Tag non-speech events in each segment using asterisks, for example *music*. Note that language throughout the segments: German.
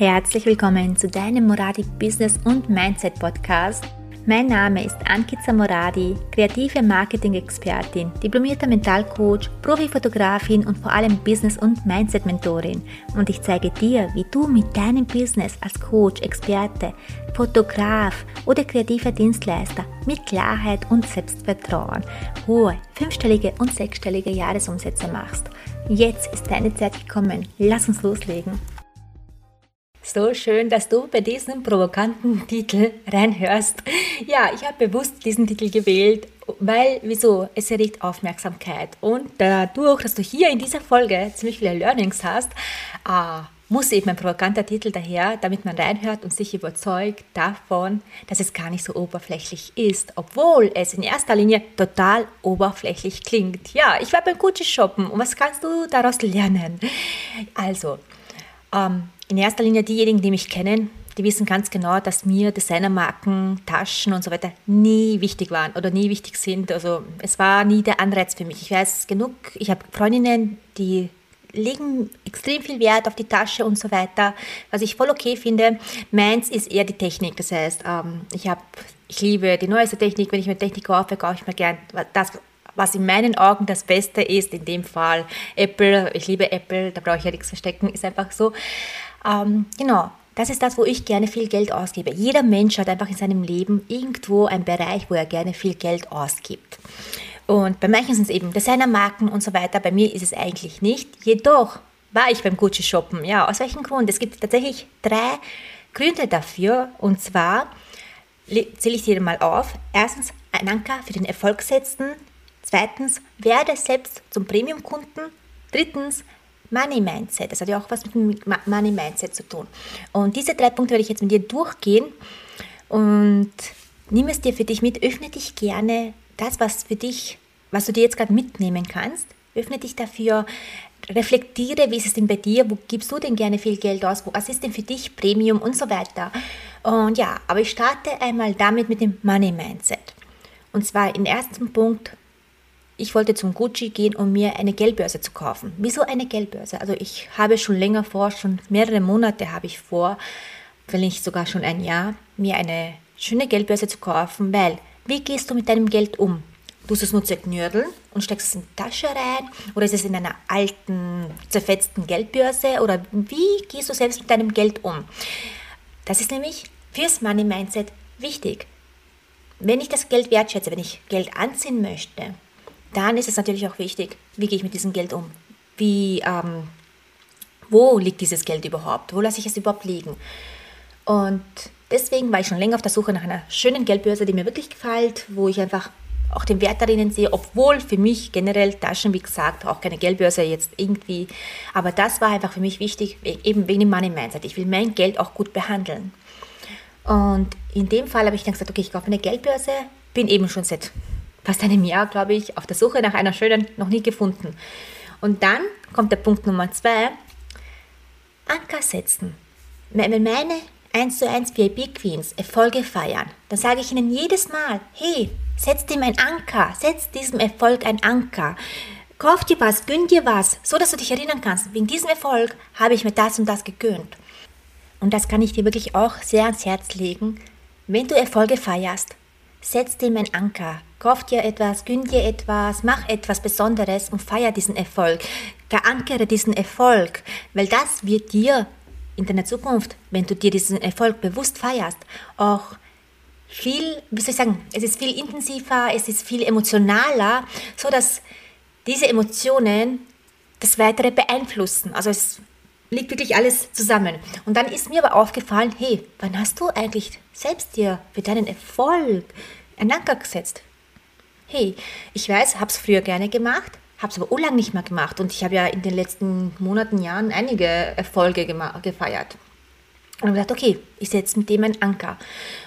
Herzlich willkommen zu deinem Moradi Business und Mindset Podcast. Mein Name ist Ankita Moradi, kreative Marketing-Expertin, diplomierter Mentalcoach, Profifotografin und vor allem Business- und Mindset-Mentorin. Und ich zeige dir, wie du mit deinem Business als Coach, Experte, Fotograf oder kreativer Dienstleister mit Klarheit und Selbstvertrauen hohe fünfstellige und sechsstellige Jahresumsätze machst. Jetzt ist deine Zeit gekommen. Lass uns loslegen. So schön, dass du bei diesem provokanten *laughs* Titel reinhörst. Ja, ich habe bewusst diesen Titel gewählt, weil, wieso? Es erregt Aufmerksamkeit. Und dadurch, dass du hier in dieser Folge ziemlich viele Learnings hast, äh, muss eben ein provokanter Titel daher, damit man reinhört und sich überzeugt davon, dass es gar nicht so oberflächlich ist, obwohl es in erster Linie total oberflächlich klingt. Ja, ich war beim Gucci shoppen und was kannst du daraus lernen? Also, ähm, in erster Linie diejenigen, die mich kennen, die wissen ganz genau, dass mir Designermarken, Taschen und so weiter nie wichtig waren oder nie wichtig sind. Also es war nie der Anreiz für mich. Ich weiß genug, ich habe Freundinnen, die legen extrem viel Wert auf die Tasche und so weiter, was ich voll okay finde. Meins ist eher die Technik. Das heißt, ähm, ich habe, ich liebe die neueste Technik. Wenn ich mir Technik kaufe, kaufe ich mir gern das, was in meinen Augen das Beste ist. In dem Fall Apple. Ich liebe Apple, da brauche ich ja nichts verstecken, ist einfach so. Ähm, genau, das ist das, wo ich gerne viel Geld ausgebe. Jeder Mensch hat einfach in seinem Leben irgendwo einen Bereich, wo er gerne viel Geld ausgibt. Und bei manchen sind es eben Designermarken und so weiter. Bei mir ist es eigentlich nicht. Jedoch war ich beim Gucci shoppen. Ja, aus welchem Grund? Es gibt tatsächlich drei Gründe dafür. Und zwar zähle ich dir mal auf. Erstens, ein Anker für den Erfolg setzen. Zweitens, werde selbst zum Premium-Kunden. Drittens, Money Mindset. Das hat ja auch was mit dem Money Mindset zu tun. Und diese drei Punkte werde ich jetzt mit dir durchgehen und nimm es dir für dich mit. Öffne dich gerne das, was für dich, was du dir jetzt gerade mitnehmen kannst. Öffne dich dafür. Reflektiere, wie ist es denn bei dir? Wo gibst du denn gerne viel Geld aus? Was ist denn für dich Premium und so weiter? Und ja, aber ich starte einmal damit mit dem Money Mindset. Und zwar im ersten Punkt, ich wollte zum Gucci gehen, um mir eine Geldbörse zu kaufen. Wieso eine Geldbörse? Also ich habe schon länger vor, schon mehrere Monate habe ich vor, wenn nicht sogar schon ein Jahr, mir eine schöne Geldbörse zu kaufen, weil wie gehst du mit deinem Geld um? Tust du es nur zerknürdeln und steckst es in die Tasche rein? Oder ist es in einer alten, zerfetzten Geldbörse? Oder wie gehst du selbst mit deinem Geld um? Das ist nämlich fürs Money Mindset wichtig. Wenn ich das Geld wertschätze, wenn ich Geld anziehen möchte, dann ist es natürlich auch wichtig, wie gehe ich mit diesem Geld um? Wie, ähm, wo liegt dieses Geld überhaupt? Wo lasse ich es überhaupt liegen? Und deswegen war ich schon länger auf der Suche nach einer schönen Geldbörse, die mir wirklich gefällt, wo ich einfach auch den Wert darin sehe, obwohl für mich generell Taschen, wie gesagt, auch keine Geldbörse jetzt irgendwie, aber das war einfach für mich wichtig, eben wegen dem Money Mindset. Ich will mein Geld auch gut behandeln. Und in dem Fall habe ich dann gesagt, okay, ich kaufe eine Geldbörse, bin eben schon seit fast einem Jahr, glaube ich, auf der Suche nach einer schönen, noch nie gefunden. Und dann kommt der Punkt Nummer zwei, Anker setzen. Wenn meine 1 zu 1 VIP Queens Erfolge feiern, dann sage ich ihnen jedes Mal, hey, setz dem ein Anker, setz diesem Erfolg ein Anker. Kauf dir was, gönn dir was, so dass du dich erinnern kannst, wegen diesem Erfolg habe ich mir das und das gegönnt. Und das kann ich dir wirklich auch sehr ans Herz legen. Wenn du Erfolge feierst, setz dem ein Anker. Kauf dir etwas, gönn dir etwas, mach etwas Besonderes und feier diesen Erfolg. Verankere diesen Erfolg, weil das wird dir in deiner Zukunft, wenn du dir diesen Erfolg bewusst feierst, auch viel, wie soll ich sagen, es ist viel intensiver, es ist viel emotionaler, so dass diese Emotionen das Weitere beeinflussen. Also es liegt wirklich alles zusammen. Und dann ist mir aber aufgefallen, hey, wann hast du eigentlich selbst dir für deinen Erfolg einen Anker gesetzt? Hey, ich weiß, habe es früher gerne gemacht, habe es aber urlang nicht mehr gemacht und ich habe ja in den letzten Monaten, Jahren einige Erfolge gefeiert. Und gedacht, okay, ich setze mit dem einen Anker.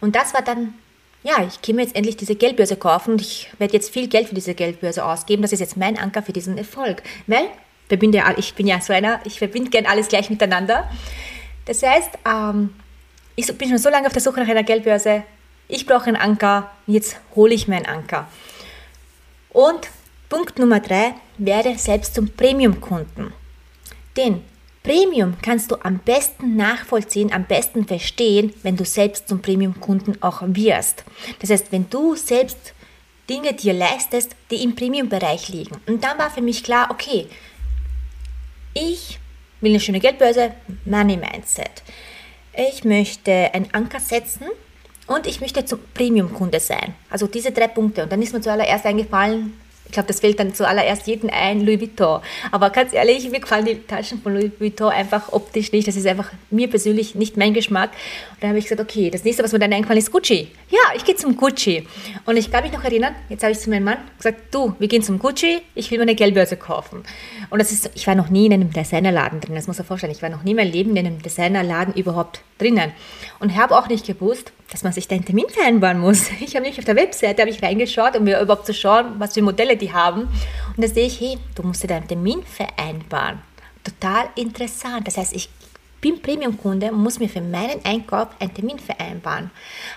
Und das war dann, ja, ich kann mir jetzt endlich diese Geldbörse kaufen und ich werde jetzt viel Geld für diese Geldbörse ausgeben. Das ist jetzt mein Anker für diesen Erfolg. Weil, verbinde, ich bin ja so einer, ich verbinde gern alles gleich miteinander. Das heißt, ähm, ich bin schon so lange auf der Suche nach einer Geldbörse, ich brauche einen Anker, jetzt hole ich mir einen Anker. Und Punkt Nummer drei, werde selbst zum Premium-Kunden. Denn Premium kannst du am besten nachvollziehen, am besten verstehen, wenn du selbst zum Premium-Kunden auch wirst. Das heißt, wenn du selbst Dinge dir leistest, die im Premium-Bereich liegen. Und dann war für mich klar, okay, ich will eine schöne Geldbörse, Money Mindset. Ich möchte einen Anker setzen und ich möchte zum Premium-Kunde sein. Also diese drei Punkte. Und dann ist mir zuallererst eingefallen, ich glaube, das fällt dann zuallererst jedem ein, Louis Vuitton. Aber ganz ehrlich, mir gefallen die Taschen von Louis Vuitton einfach optisch nicht. Das ist einfach mir persönlich nicht mein Geschmack. Und dann habe ich gesagt, okay, das nächste, was mir dann eingefallen ist, Gucci. Ja, ich gehe zum Gucci. Und ich kann mich noch erinnern, jetzt habe ich zu meinem Mann gesagt, du, wir gehen zum Gucci, ich will mir eine Geldbörse kaufen. Und das ist, ich war noch nie in einem Designerladen drin, das muss man vorstellen. Ich war noch nie in meinem Leben in einem Designerladen überhaupt drinnen. Und habe auch nicht gewusst, dass man sich da Termin vereinbaren muss. *laughs* Ich habe nämlich auf der Webseite ich reingeschaut, um mir überhaupt zu schauen, was für Modelle die haben. Und da sehe ich, hey, du musst dir deinen Termin vereinbaren. Total interessant. Das heißt, ich bin Premium-Kunde und muss mir für meinen Einkauf einen Termin vereinbaren.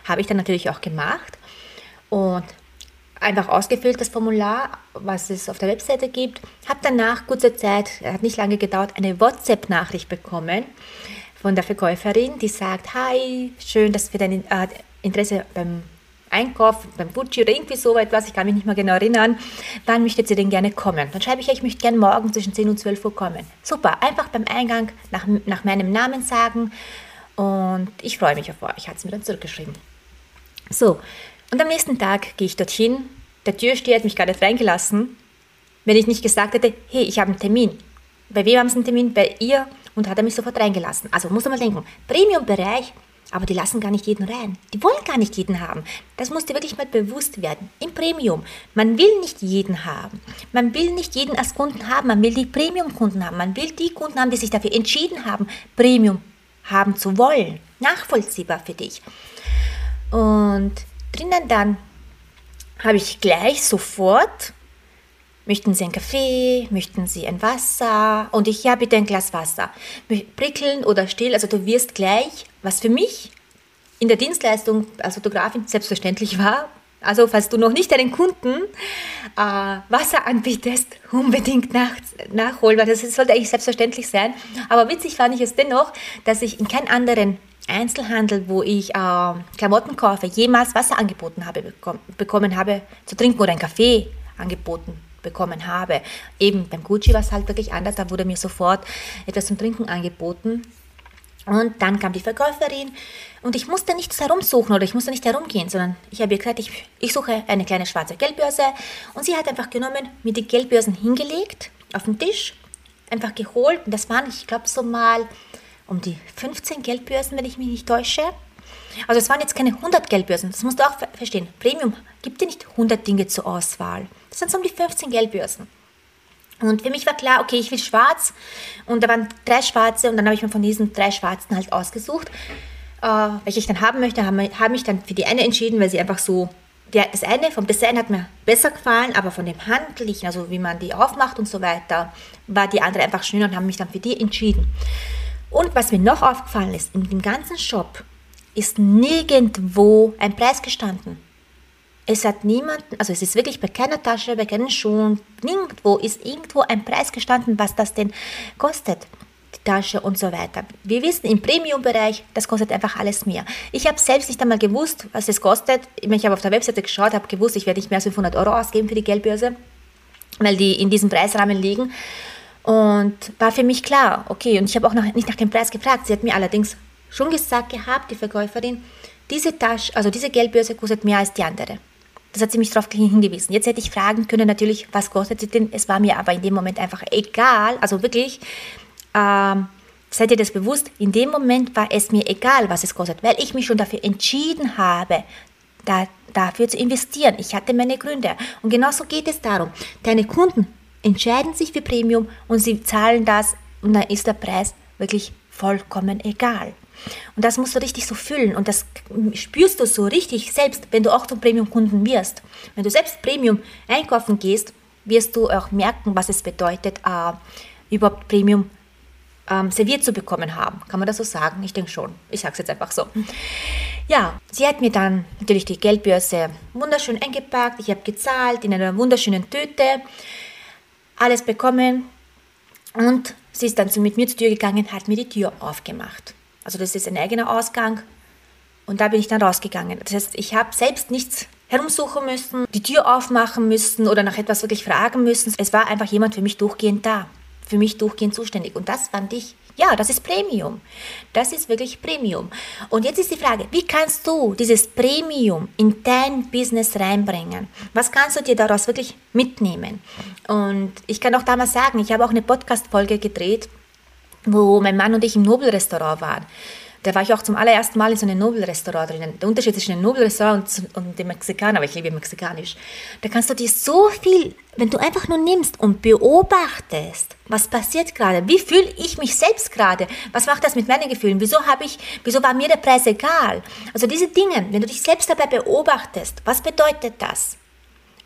Habe ich dann natürlich auch gemacht und einfach ausgefüllt das Formular, was es auf der Webseite gibt. Habe danach kurze Zeit, hat nicht lange gedauert, eine WhatsApp-Nachricht bekommen von der Verkäuferin, die sagt, hi, schön, dass wir dein äh, Interesse beim Einkauf, beim Gucci oder irgendwie so etwas, ich kann mich nicht mehr genau erinnern, wann möchtet ihr denn gerne kommen? Dann schreibe ich, ich möchte gerne morgen zwischen 10 und 12 Uhr kommen. Super, einfach beim Eingang nach, nach meinem Namen sagen und ich freue mich auf euch, hat sie mir dann zurückgeschrieben. So, und am nächsten Tag gehe ich dorthin, der Türsteher hat mich gar nicht reingelassen, wenn ich nicht gesagt hätte, hey, ich habe einen Termin. Bei wem haben Sie einen Termin? Bei ihr und hat er mich sofort reingelassen. Also muss man mal denken, Premium-Bereich, aber die lassen gar nicht jeden rein. Die wollen gar nicht jeden haben. Das muss dir wirklich mal bewusst werden. Im Premium, man will nicht jeden haben. Man will nicht jeden als Kunden haben. Man will die Premium-Kunden haben. Man will die Kunden haben, die sich dafür entschieden haben, Premium haben zu wollen. Nachvollziehbar für dich. Und drinnen dann habe ich gleich sofort Möchten Sie einen Kaffee? Möchten Sie ein Wasser? Und ich, ja, bitte ein Glas Wasser. Prickeln oder still, also du wirst gleich, was für mich in der Dienstleistung als Fotografin selbstverständlich war, also falls du noch nicht deinen Kunden äh, Wasser anbietest, unbedingt nach, nachholen, weil das sollte eigentlich selbstverständlich sein. Aber witzig fand ich es dennoch, dass ich in keinem anderen Einzelhandel, wo ich äh, Klamotten kaufe, jemals Wasser angeboten habe, bekommen, habe zu trinken oder einen Kaffee angeboten bekommen habe. Eben beim Gucci war es halt wirklich anders, da wurde mir sofort etwas zum Trinken angeboten. Und dann kam die Verkäuferin und ich musste nichts herumsuchen oder ich musste nicht herumgehen, sondern ich habe ihr gesagt, ich, ich suche eine kleine schwarze Geldbörse und sie hat einfach genommen, mir die Geldbörsen hingelegt auf den Tisch, einfach geholt und das waren, ich glaube, so mal um die 15 Geldbörsen, wenn ich mich nicht täusche. Also es waren jetzt keine 100 Geldbörsen, das musst du auch verstehen. Premium gibt dir nicht 100 Dinge zur Auswahl. Das sind so um die 15 Geldbörsen. Und für mich war klar, okay, ich will schwarz. Und da waren drei schwarze und dann habe ich mir von diesen drei schwarzen halt ausgesucht, äh, welche ich dann haben möchte. Habe hab mich dann für die eine entschieden, weil sie einfach so, der, das eine vom Design hat mir besser gefallen, aber von dem Handlichen, also wie man die aufmacht und so weiter, war die andere einfach schöner und habe mich dann für die entschieden. Und was mir noch aufgefallen ist, in dem ganzen Shop ist nirgendwo ein Preis gestanden. Es hat niemanden, also es ist wirklich bei keiner Tasche, bei keinen Schuhen, nirgendwo ist irgendwo ein Preis gestanden, was das denn kostet. Die Tasche und so weiter. Wir wissen, im Premium-Bereich, das kostet einfach alles mehr. Ich habe selbst nicht einmal gewusst, was es kostet. Ich habe auf der Webseite geschaut, habe gewusst, ich werde nicht mehr als 500 Euro ausgeben für die Geldbörse, weil die in diesem Preisrahmen liegen. Und war für mich klar, okay, und ich habe auch noch nicht nach dem Preis gefragt. Sie hat mir allerdings schon gesagt gehabt, die Verkäuferin, diese Tasche, also diese Geldbörse kostet mehr als die andere. Das hat sie mich darauf hingewiesen. Jetzt hätte ich fragen können, natürlich, was kostet sie denn? Es war mir aber in dem Moment einfach egal. Also wirklich, ähm, seid ihr das bewusst? In dem Moment war es mir egal, was es kostet, weil ich mich schon dafür entschieden habe, da, dafür zu investieren. Ich hatte meine Gründe. Und genauso geht es darum. Deine Kunden entscheiden sich für Premium und sie zahlen das und dann ist der Preis wirklich vollkommen egal. Und das musst du richtig so fühlen und das spürst du so richtig selbst, wenn du auch zum Premium-Kunden wirst. Wenn du selbst Premium einkaufen gehst, wirst du auch merken, was es bedeutet, äh, überhaupt Premium ähm, serviert zu bekommen haben. Kann man das so sagen? Ich denke schon. Ich sage es jetzt einfach so. Ja, sie hat mir dann natürlich die Geldbörse wunderschön eingepackt. Ich habe gezahlt in einer wunderschönen Tüte. Alles bekommen. Und Sie ist dann mit mir zur Tür gegangen, hat mir die Tür aufgemacht. Also das ist ein eigener Ausgang. Und da bin ich dann rausgegangen. Das heißt, ich habe selbst nichts herumsuchen müssen, die Tür aufmachen müssen oder nach etwas wirklich fragen müssen. Es war einfach jemand für mich durchgehend da, für mich durchgehend zuständig. Und das fand ich, ja, das ist Premium. Das ist wirklich Premium. Und jetzt ist die Frage, wie kannst du dieses Premium in dein Business reinbringen? Was kannst du dir daraus wirklich mitnehmen? Und ich kann auch damals sagen, ich habe auch eine Podcast-Folge gedreht, wo mein Mann und ich im Nobelrestaurant waren. Da war ich auch zum allerersten Mal in so einem Nobelrestaurant drinnen. Der Unterschied zwischen einem Nobelrestaurant und, und dem Mexikaner, aber ich liebe Mexikanisch. Da kannst du dir so viel, wenn du einfach nur nimmst und beobachtest, was passiert gerade, wie fühle ich mich selbst gerade, was macht das mit meinen Gefühlen, wieso habe ich, wieso war mir der Preis egal. Also diese Dinge, wenn du dich selbst dabei beobachtest, was bedeutet das?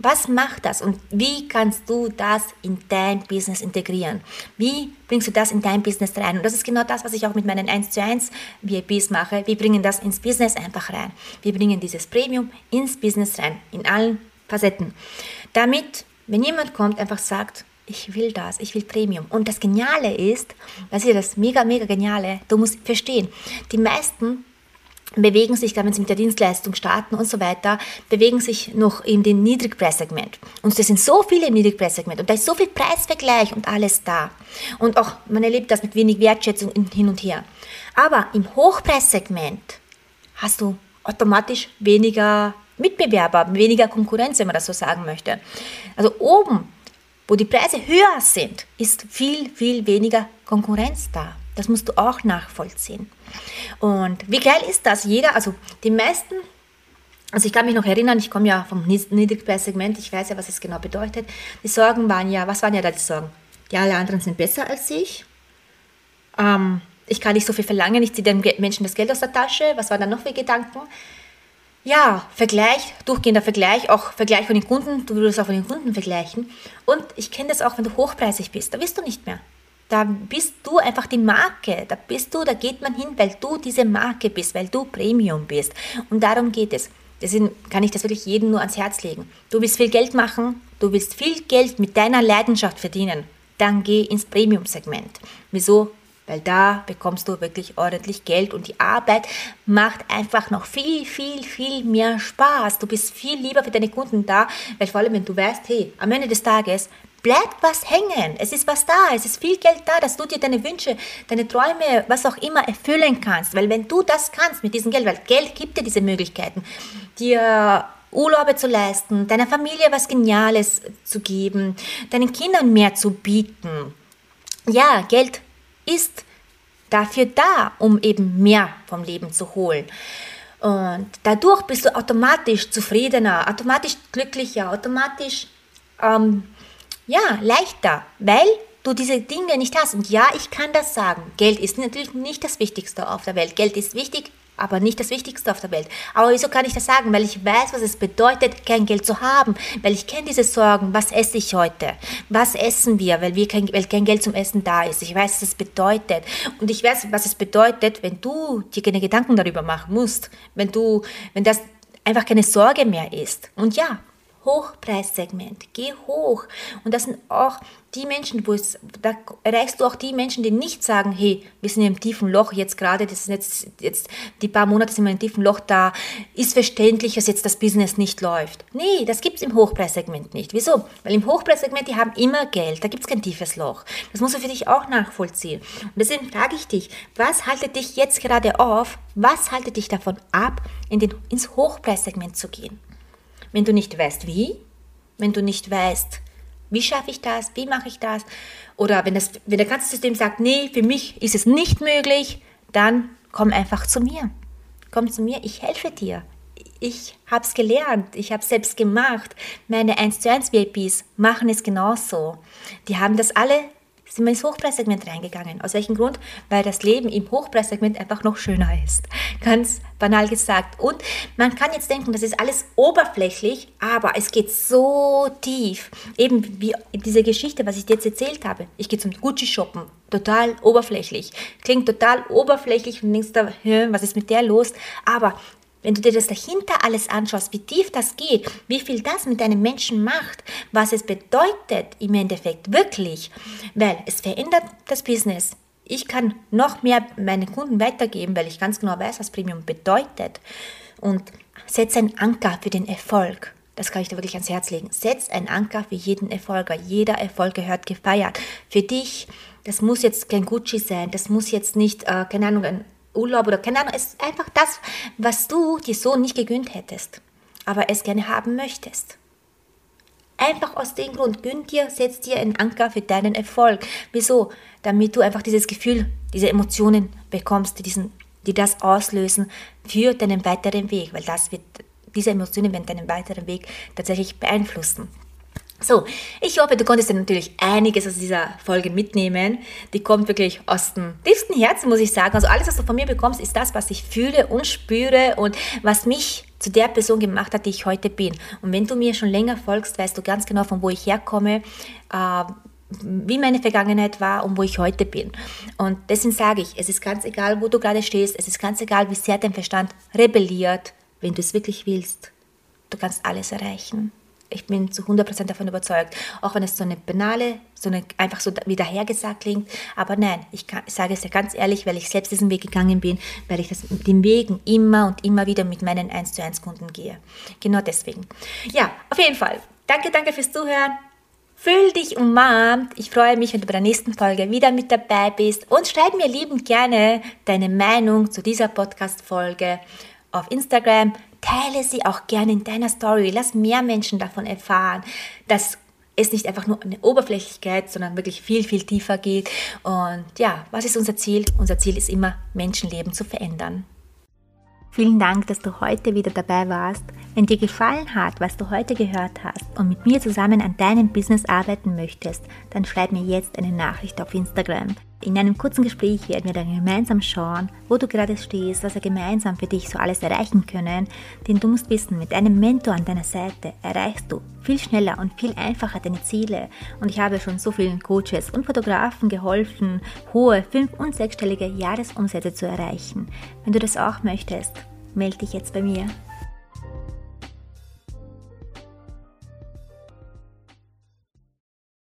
Was macht das und wie kannst du das in dein Business integrieren? Wie bringst du das in dein Business rein? Und das ist genau das, was ich auch mit meinen 1 zu 1 VIPs mache. Wir bringen das ins Business einfach rein. Wir bringen dieses Premium ins Business rein, in allen Facetten. Damit, wenn jemand kommt, einfach sagt, ich will das, ich will Premium. Und das Geniale ist, das ist das mega, mega Geniale, du musst verstehen, die meisten bewegen sich, wenn sie mit der Dienstleistung starten und so weiter, bewegen sich noch in den Niedrigpreissegment. Und es sind so viele im Niedrigpreissegment und da ist so viel Preisvergleich und alles da. Und auch man erlebt das mit wenig Wertschätzung hin und her. Aber im Hochpreissegment hast du automatisch weniger Mitbewerber, weniger Konkurrenz, wenn man das so sagen möchte. Also oben, wo die Preise höher sind, ist viel, viel weniger Konkurrenz da. Das musst du auch nachvollziehen. Und wie geil ist das? Jeder, also die meisten, also ich kann mich noch erinnern, ich komme ja vom Niedrigpreissegment, ich weiß ja, was es genau bedeutet. Die Sorgen waren ja, was waren ja da die Sorgen? Ja, alle anderen sind besser als ich. Ähm, ich kann nicht so viel verlangen, ich ziehe den Menschen das Geld aus der Tasche. Was waren dann noch für Gedanken? Ja, Vergleich, durchgehender Vergleich, auch Vergleich von den Kunden, du würdest auch von den Kunden vergleichen. Und ich kenne das auch, wenn du hochpreisig bist, da wirst du nicht mehr. Da bist du einfach die Marke. Da bist du, da geht man hin, weil du diese Marke bist, weil du Premium bist. Und darum geht es. Deswegen kann ich das wirklich jedem nur ans Herz legen. Du willst viel Geld machen, du willst viel Geld mit deiner Leidenschaft verdienen, dann geh ins Premium-Segment. Wieso? Weil da bekommst du wirklich ordentlich Geld und die Arbeit macht einfach noch viel, viel, viel mehr Spaß. Du bist viel lieber für deine Kunden da, weil vor allem, wenn du weißt, hey, am Ende des Tages bleibt was hängen. Es ist was da, es ist viel Geld da, dass du dir deine Wünsche, deine Träume, was auch immer erfüllen kannst. Weil wenn du das kannst mit diesem Geld, weil Geld gibt dir diese Möglichkeiten, dir Urlaube zu leisten, deiner Familie was Geniales zu geben, deinen Kindern mehr zu bieten. Ja, Geld ist dafür da, um eben mehr vom Leben zu holen. Und dadurch bist du automatisch zufriedener, automatisch glücklicher, automatisch ähm, ja, leichter, weil du diese Dinge nicht hast. Und ja, ich kann das sagen. Geld ist natürlich nicht das Wichtigste auf der Welt. Geld ist wichtig, aber nicht das Wichtigste auf der Welt. Aber wieso kann ich das sagen? Weil ich weiß, was es bedeutet, kein Geld zu haben. Weil ich kenne diese Sorgen. Was esse ich heute? Was essen wir, weil, wir kein, weil kein Geld zum Essen da ist? Ich weiß, was es bedeutet. Und ich weiß, was es bedeutet, wenn du dir keine Gedanken darüber machen musst. Wenn du, wenn das einfach keine Sorge mehr ist. Und ja, Hochpreissegment. Geh hoch. Und das sind auch die Menschen, wo es, da erreichst du auch die Menschen, die nicht sagen, hey, wir sind im tiefen Loch jetzt gerade, das sind jetzt, jetzt die paar Monate sind wir im tiefen Loch da, ist verständlich, dass jetzt das Business nicht läuft. Nee, das gibt es im Hochpreissegment nicht. Wieso? Weil im Hochpreissegment, die haben immer Geld, da gibt es kein tiefes Loch. Das musst du für dich auch nachvollziehen. Und deswegen frage ich dich, was haltet dich jetzt gerade auf, was haltet dich davon ab, in den, ins Hochpreissegment zu gehen? Wenn du nicht weißt, wie, wenn du nicht weißt, wie schaffe ich das, wie mache ich das, oder wenn, das, wenn der ganze System sagt, nee, für mich ist es nicht möglich, dann komm einfach zu mir. Komm zu mir, ich helfe dir. Ich habe es gelernt, ich habe es selbst gemacht. Meine 1 zu 1 VIPs machen es genauso. Die haben das alle sind wir ins Hochpreissegment reingegangen. Aus welchem Grund? Weil das Leben im Hochpreissegment einfach noch schöner ist. Ganz banal gesagt. Und man kann jetzt denken, das ist alles oberflächlich, aber es geht so tief. Eben wie diese Geschichte, was ich dir jetzt erzählt habe. Ich gehe zum Gucci shoppen. Total oberflächlich. Klingt total oberflächlich und denkst da, was ist mit der los? Aber Wenn du dir das dahinter alles anschaust, wie tief das geht, wie viel das mit einem Menschen macht, was es bedeutet im Endeffekt wirklich, weil es verändert das Business. Ich kann noch mehr meinen Kunden weitergeben, weil ich ganz genau weiß, was Premium bedeutet. Und setze einen Anker für den Erfolg. Das kann ich dir wirklich ans Herz legen. Setz einen Anker für jeden Erfolg, jeder Erfolg gehört gefeiert. Für dich, das muss jetzt kein Gucci sein, das muss jetzt nicht, äh, keine Ahnung, ein Urlaub oder keine Ahnung, es ist einfach das, was du dir so nicht gegönnt hättest, aber es gerne haben möchtest. Einfach aus dem Grund, gönn dir, setz dir einen Anker für deinen Erfolg. Wieso? Damit du einfach dieses Gefühl, diese Emotionen bekommst, die, diesen, die das auslösen für deinen weiteren Weg, weil das wird, diese Emotionen werden deinen weiteren Weg tatsächlich beeinflussen. So, ich hoffe, du konntest dir natürlich einiges aus dieser Folge mitnehmen. Die kommt wirklich aus dem tiefsten Herzen, muss ich sagen. Also alles, was du von mir bekommst, ist das, was ich fühle und spüre und was mich zu der Person gemacht hat, die ich heute bin. Und wenn du mir schon länger folgst, weißt du ganz genau, von wo ich herkomme, äh, wie meine Vergangenheit war und wo ich heute bin. Und deswegen sage ich, es ist ganz egal, wo du gerade stehst, es ist ganz egal, wie sehr dein Verstand rebelliert, wenn du es wirklich willst. Du kannst alles erreichen. Ich bin zu 100% davon überzeugt. Auch wenn es so eine banale, so eine einfach so wie dahergesagt klingt. Aber nein, ich, kann, ich sage es ja ganz ehrlich, weil ich selbst diesen Weg gegangen bin, weil ich das, den Wegen immer und immer wieder mit meinen 1 zu 1 Kunden gehe. Genau deswegen. Ja, auf jeden Fall. Danke, danke fürs Zuhören. Fühl dich umarmt. Ich freue mich, wenn du bei der nächsten Folge wieder mit dabei bist. Und schreib mir liebend gerne deine Meinung zu dieser Podcast-Folge auf Instagram, teile sie auch gerne in deiner Story. Lass mehr Menschen davon erfahren, dass es nicht einfach nur eine Oberflächlichkeit, sondern wirklich viel, viel tiefer geht. Und ja, was ist unser Ziel? Unser Ziel ist immer, Menschenleben zu verändern. Vielen Dank, dass du heute wieder dabei warst. Wenn dir gefallen hat, was du heute gehört hast und mit mir zusammen an deinem Business arbeiten möchtest, dann schreib mir jetzt eine Nachricht auf Instagram. In einem kurzen Gespräch werden wir dann gemeinsam schauen, wo du gerade stehst, was wir gemeinsam für dich so alles erreichen können. Denn du musst wissen, mit einem Mentor an deiner Seite erreichst du viel schneller und viel einfacher deine Ziele. Und ich habe schon so vielen Coaches und Fotografen geholfen, hohe fünf- und sechsstellige Jahresumsätze zu erreichen. Wenn du das auch möchtest, melde dich jetzt bei mir.